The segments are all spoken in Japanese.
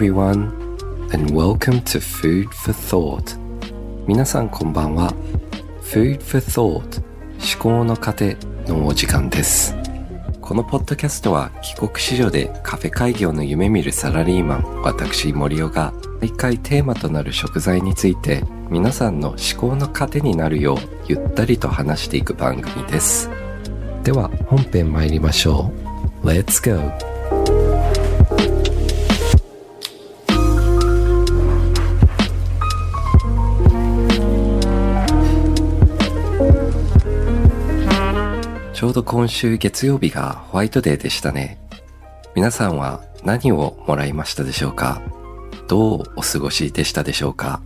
everyone, and welcome to Food for Thought. 皆さんこんばんは。Food for Thought 思考の糧のお時間です。このポッドキャストは帰国子女でカフェ開業の夢見るサラリーマン私森尾が毎回テーマとなる食材について皆さんの思考の糧になるようゆったりと話していく番組です。では本編参りましょう。Let's go! うど今週月曜日がホワイトデーでしたね。皆さんは何をもらいましたでしょうか？どうお過ごしでしたでしょうか？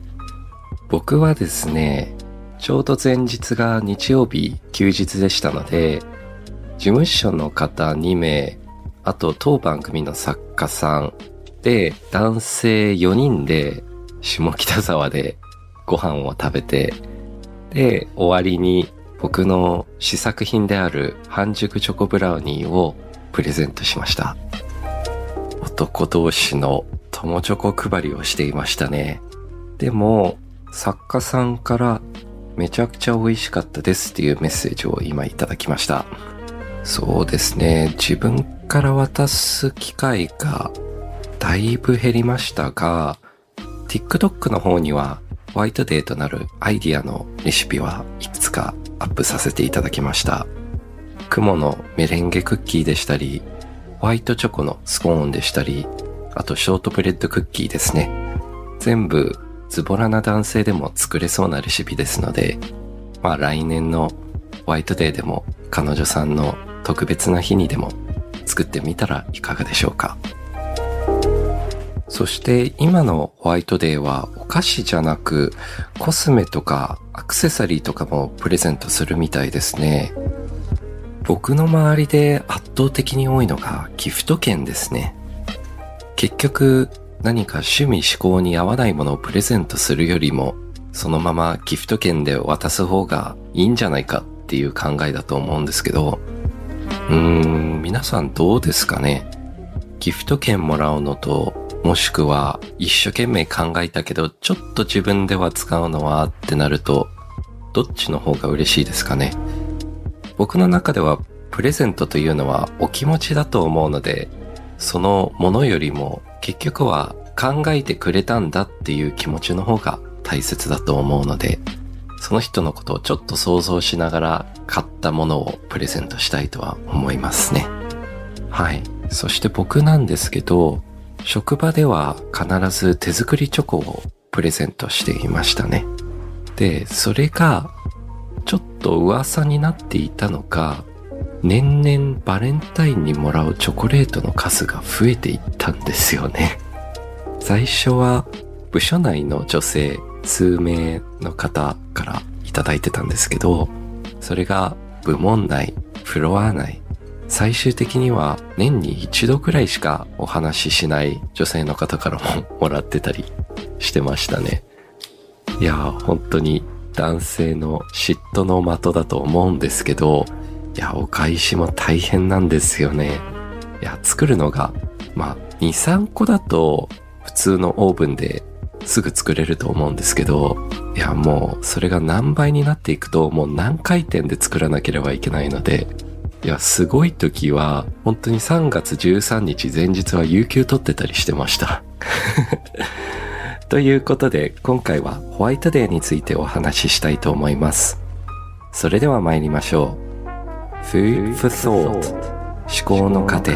僕はですね、ちょうど前日が日曜日休日でしたので、事務所の方2名、あと当番組の作家さんで男性4人で下北沢でご飯を食べて、で、終わりに僕の試作品である半熟チョコブラウニーをプレゼントしました。男同士の友チョコ配りをしていましたね。でも、作家さんからめちゃくちゃ美味しかったですっていうメッセージを今いただきました。そうですね。自分から渡す機会がだいぶ減りましたが、TikTok の方にはホワイトデーとなるアイディアのレシピはいくつかアップさせていただきました。雲のメレンゲクッキーでしたり、ホワイトチョコのスコーンでしたり、あとショートブレッドクッキーですね。全部ズボラな男性でも作れそうなレシピですので、まあ来年のホワイトデーでも彼女さんの特別な日にでも作ってみたらいかがでしょうか。そして今のホワイトデーはお菓子じゃなくコスメとかアクセサリーとかもプレゼントするみたいですね。僕の周りで圧倒的に多いのがギフト券ですね。結局何か趣味思考に合わないものをプレゼントするよりもそのままギフト券で渡す方がいいんじゃないかっていう考えだと思うんですけど、うーん、皆さんどうですかね？ギフト券もらうのともしくは一生懸命考えたけど、ちょっと自分では使うのはってなると、どっちの方が嬉しいですかね？僕の中ではプレゼントというのはお気持ちだと思うので、そのものよりも結局は考えてくれたんだっていう気持ちの方が大切だと思うので、その人のことをちょっと想像しながら買ったものをプレゼントしたいとは思いますね。はい。そして僕なんですけど、職場では必ず手作りチョコをプレゼントしていましたね。で、それがちょっと噂になっていたのか、年々バレンタインにもらうチョコレートの数が増えていったんですよね。最初は部署内の女性数名の方からいただいてたんですけど、それが部門内、フロア内、最終的には年に一度くらいしかお話ししない女性の方からももらってたりしてましたね。いや、本当に男性の嫉妬の的だと思うんですけど、いや、お返しも大変なんですよね。いや、作るのが、まあ、2、3個だと普通のオーブンですぐ作れると思うんですけど、いや、もうそれが何倍になっていくともう何回転で作らなければいけないので、いや、すごい時は、本当に3月13日前日は有給取ってたりしてました。ということで、今回はホワイトデーについてお話ししたいと思います。それでは参りましょう。Food for Thought 思考の過程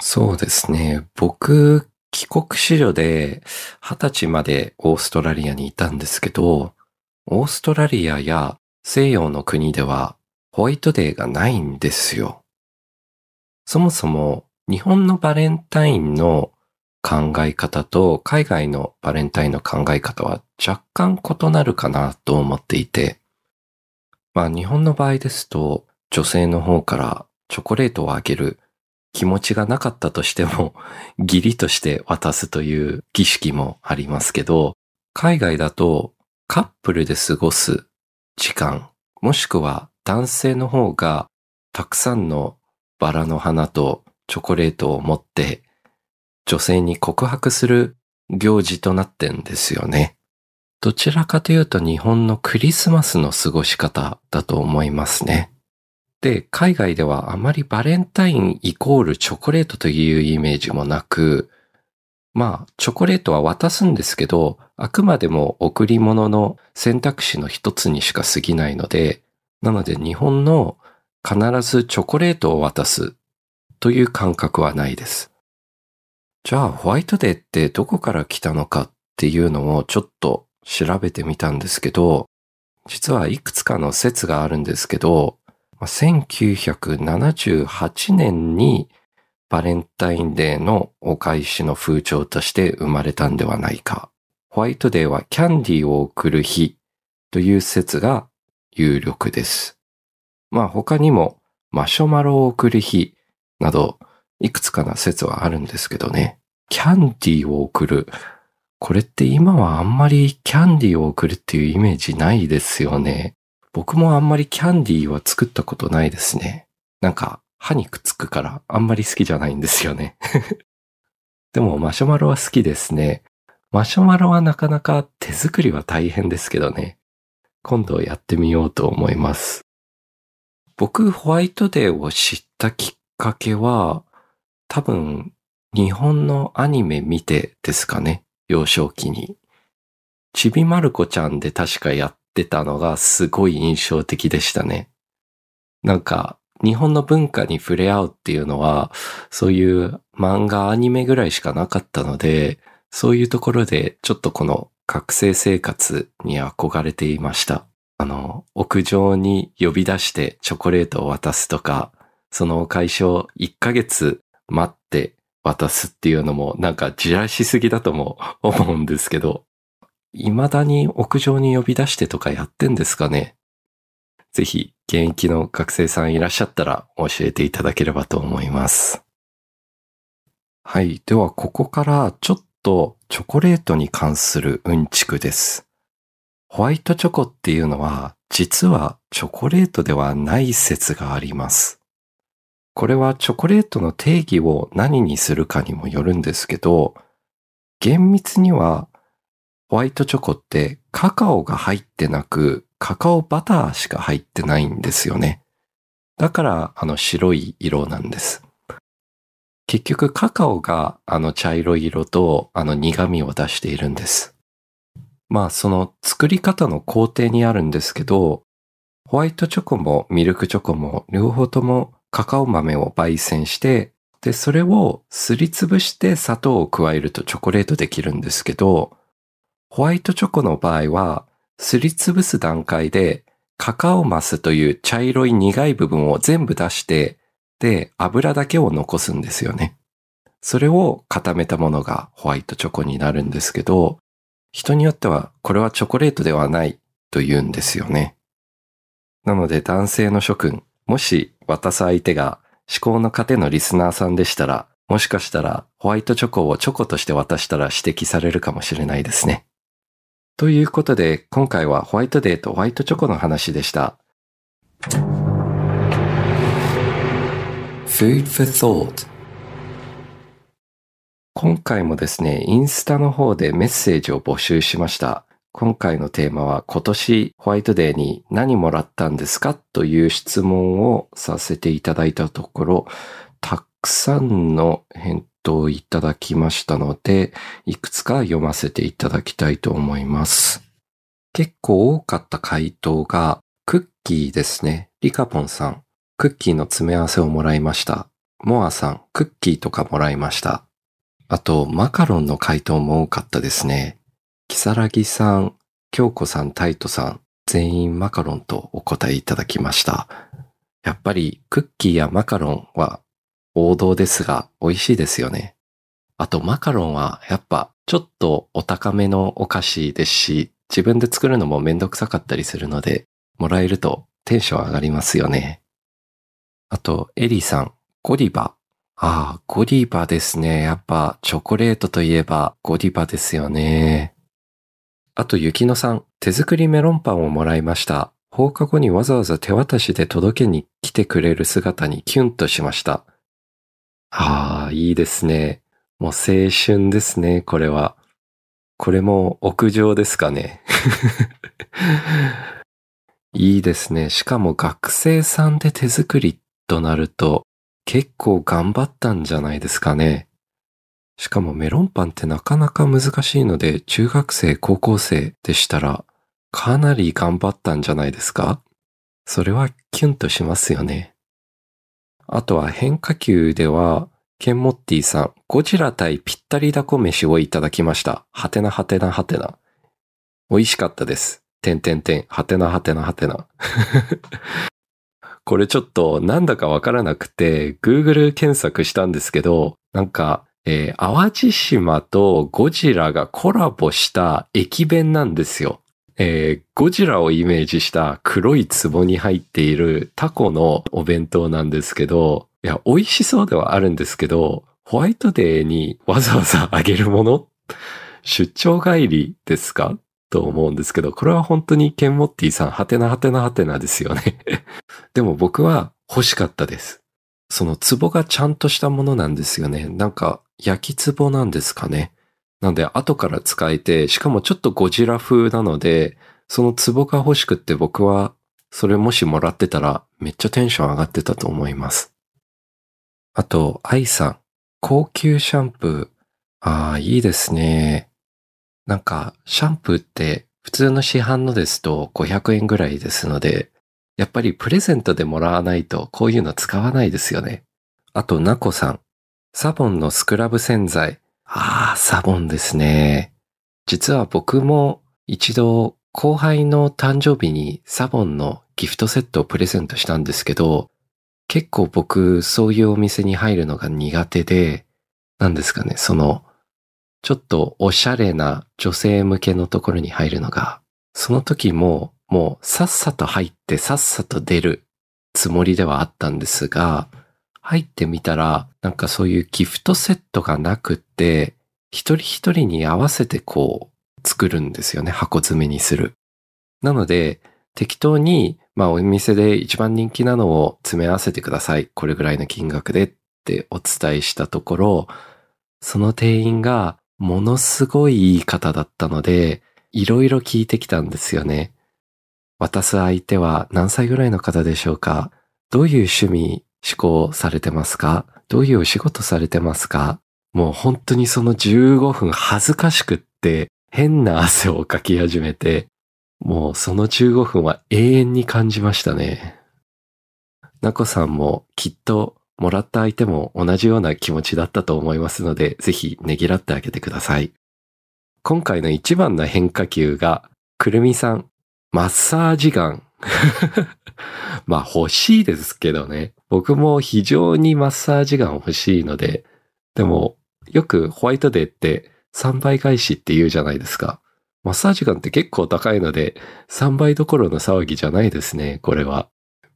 そうですね。僕帰国子女で20歳までオーストラリアにいたんですけど、オーストラリアや西洋の国ではホワイトデーがないんですよ。そもそも日本のバレンタインの考え方と海外のバレンタインの考え方は若干異なるかなと思っていて、まあ日本の場合ですと女性の方からチョコレートをあげる気持ちがなかったとしても、義理として渡すという儀式もありますけど、海外だとカップルで過ごす時間、もしくは男性の方がたくさんのバラの花とチョコレートを持って女性に告白する行事となってんですよね。どちらかというと日本のクリスマスの過ごし方だと思いますね。で、海外ではあまりバレンタインイコールチョコレートというイメージもなく、まあ、チョコレートは渡すんですけど、あくまでも贈り物の選択肢の一つにしか過ぎないので、なので日本の必ずチョコレートを渡すという感覚はないです。じゃあ、ホワイトデーってどこから来たのかっていうのをちょっと調べてみたんですけど、実はいくつかの説があるんですけど、1978年にバレンタインデーのお返しの風潮として生まれたんではないか。ホワイトデーはキャンディーを送る日という説が有力です。まあ他にもマシュマロを送る日などいくつかな説はあるんですけどね。キャンディーを送る。これって今はあんまりキャンディーを送るっていうイメージないですよね。僕もあんまりキャンディーは作ったことないですね。なんか歯にくっつくからあんまり好きじゃないんですよね。でもマシュマロは好きですね。マシュマロはなかなか手作りは大変ですけどね。今度やってみようと思います。僕、ホワイトデーを知ったきっかけは、多分、日本のアニメ見てですかね。幼少期に。ちびまる子ちゃんで確かやってたのがすごい印象的でしたね。なんか、日本の文化に触れ合うっていうのは、そういう漫画、アニメぐらいしかなかったので、そういうところでちょっとこの学生生活に憧れていました。あの、屋上に呼び出してチョコレートを渡すとか、その会所1ヶ月待って渡すっていうのもなんかじらしすぎだとも思うんですけど、未だに屋上に呼び出してとかやってんですかねぜひ現役の学生さんいらっしゃったら教えていただければと思います。はい。ではここからちょっとチョコレートに関するうんちくです。ホワイトチョコっていうのは実はチョコレートではない説があります。これはチョコレートの定義を何にするかにもよるんですけど、厳密にはホワイトチョコってカカオが入ってなく、カカオバターしか入ってないんですよね。だからあの白い色なんです。結局カカオがあの茶色い色とあの苦味を出しているんです。まあその作り方の工程にあるんですけど、ホワイトチョコもミルクチョコも両方ともカカオ豆を焙煎して、で、それをすりつぶして砂糖を加えるとチョコレートできるんですけど、ホワイトチョコの場合は、すりつぶす段階でカカオマスという茶色い苦い部分を全部出して、で、油だけを残すんですよね。それを固めたものがホワイトチョコになるんですけど、人によってはこれはチョコレートではないと言うんですよね。なので男性の諸君、もし渡す相手が思考の糧のリスナーさんでしたら、もしかしたらホワイトチョコをチョコとして渡したら指摘されるかもしれないですね。ということで、今回はホワイトデーとホワイトチョコの話でした。Food for Thought 今回もですね、インスタの方でメッセージを募集しました。今回のテーマは今年ホワイトデーに何もらったんですかという質問をさせていただいたところ、たくさんの返答いただきましたので、いくつか読ませていただきたいと思います。結構多かった回答が、クッキーですね。リカポンさん、クッキーの詰め合わせをもらいました。モアさん、クッキーとかもらいました。あと、マカロンの回答も多かったですね。キサラギさん、京子さん、タイトさん、全員マカロンとお答えいただきました。やっぱりクッキーやマカロンは王道ですが美味しいですよね。あとマカロンはやっぱちょっとお高めのお菓子ですし、自分で作るのもめんどくさかったりするので、もらえるとテンション上がりますよね。あと、エリーさん、ゴディバ。ああ、ゴディバですね。やっぱチョコレートといえばゴディバですよね。あと、ゆきのさん、手作りメロンパンをもらいました。放課後にわざわざ手渡しで届けに来てくれる姿にキュンとしました。ああ、いいですね。もう青春ですね、これは。これも屋上ですかね。いいですね。しかも学生さんで手作りとなると結構頑張ったんじゃないですかね。しかもメロンパンってなかなか難しいので中学生、高校生でしたらかなり頑張ったんじゃないですか？それはキュンとしますよね。あとは変化球ではケンモッティさん、ゴジラ対ぴったりだこ飯をいただきました。はてなはてなはてな。美味しかったです。てんてんてん、はてなはてなはてな。これちょっとなんだかわからなくて、Google 検索したんですけど、なんか、えー、淡路島とゴジラがコラボした駅弁なんですよ。えー、ゴジラをイメージした黒い壺に入っているタコのお弁当なんですけど、いや、美味しそうではあるんですけど、ホワイトデーにわざわざあげるもの？出張帰りですか？と思うんですけど、これは本当にケンモッティさん、はてなはてなはてなですよね でも僕は欲しかったです。その壺がちゃんとしたものなんですよね。なんか焼き壺なんですかね。なんで後から使えて、しかもちょっとゴジラ風なので、その壺が欲しくって僕はそれもしもらってたらめっちゃテンション上がってたと思います。あと、愛さん。高級シャンプー。ああ、いいですね。なんか、シャンプーって普通の市販のですと500円ぐらいですので、やっぱりプレゼントでもらわないとこういうの使わないですよね。あと、ナコさん。サボンのスクラブ洗剤。ああ、サボンですね。実は僕も一度後輩の誕生日にサボンのギフトセットをプレゼントしたんですけど、結構僕、そういうお店に入るのが苦手で、なんですかね、その、ちょっとおしゃれな女性向けのところに入るのが、その時ももうさっさと入ってさっさと出るつもりではあったんですが、入ってみたら、なんかそういうギフトセットがなくって、一人一人に合わせてこう作るんですよね、箱詰めにする。なので、適当にまあお店で一番人気なのを詰め合わせてください。これぐらいの金額でってお伝えしたところ、その店員がものすごいいい方だったので、いろいろ聞いてきたんですよね。渡す相手は何歳ぐらいの方でしょうか？どういう趣味、思考されてますか？どういうお仕事されてますか？もう本当にその15分恥ずかしくって変な汗をかき始めて、もうその15分は永遠に感じましたね。なこさんもきっともらった相手も同じような気持ちだったと思いますので、ぜひねぎらってあげてください。今回の一番の変化球が、くるみさん、マッサージガン。まあ欲しいですけどね。僕も非常にマッサージガン欲しいので、でもよくホワイトデーって3倍返しって言うじゃないですか。マッサージガンって結構高いので、3倍どころの騒ぎじゃないですね、これは。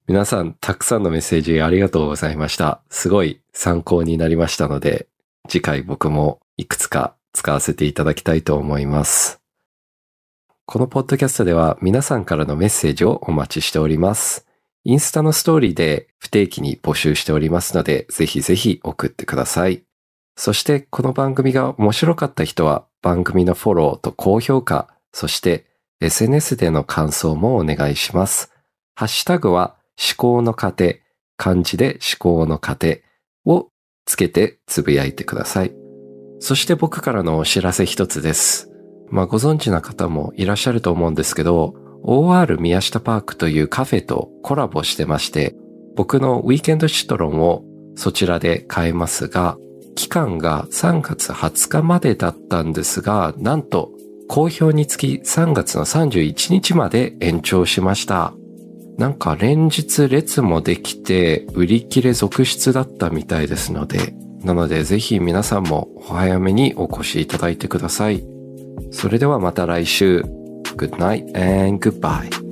皆さん、たくさんのメッセージありがとうございました。すごい参考になりましたので、次回僕もいくつか使わせていただきたいと思います。このポッドキャストでは皆さんからのメッセージをお待ちしております。インスタのストーリーで不定期に募集しておりますので、ぜひぜひ送ってください。そしてこの番組が面白かった人は番組のフォローと高評価、そして SNS での感想もお願いします。ハッシュタグは思考の過程、漢字で思考の過程をつけてつぶやいてください。そして僕からのお知らせ一つです。まあご存知な方もいらっしゃると思うんですけど、OR 宮下パークというカフェとコラボしてまして、僕のウィーケンドシトロンをそちらで買えますが、期間が3月20日までだったんですが、なんと好評につき3月の31日まで延長しました。なんか連日列もできて売り切れ続出だったみたいですので、なのでぜひ皆さんもお早めにお越しいただいてください。それではまた来週。Good night and goodbye.